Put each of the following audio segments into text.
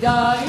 die.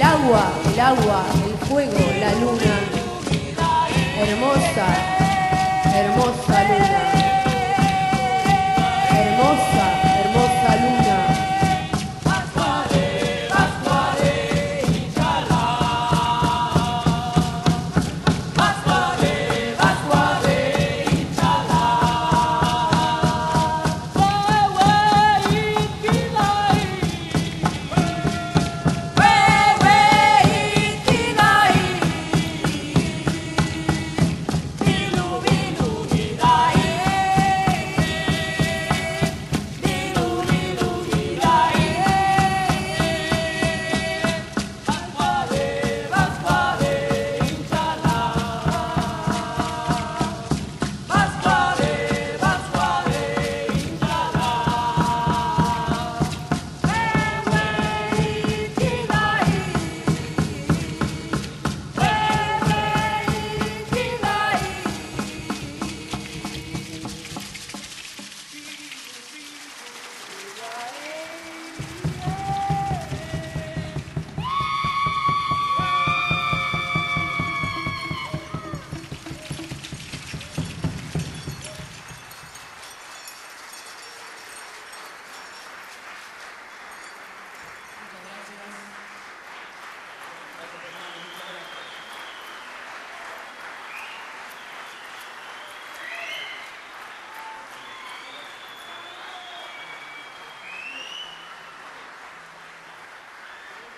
El agua, el agua, el fuego, la luna. Hermosa, hermosa luna. Hermosa.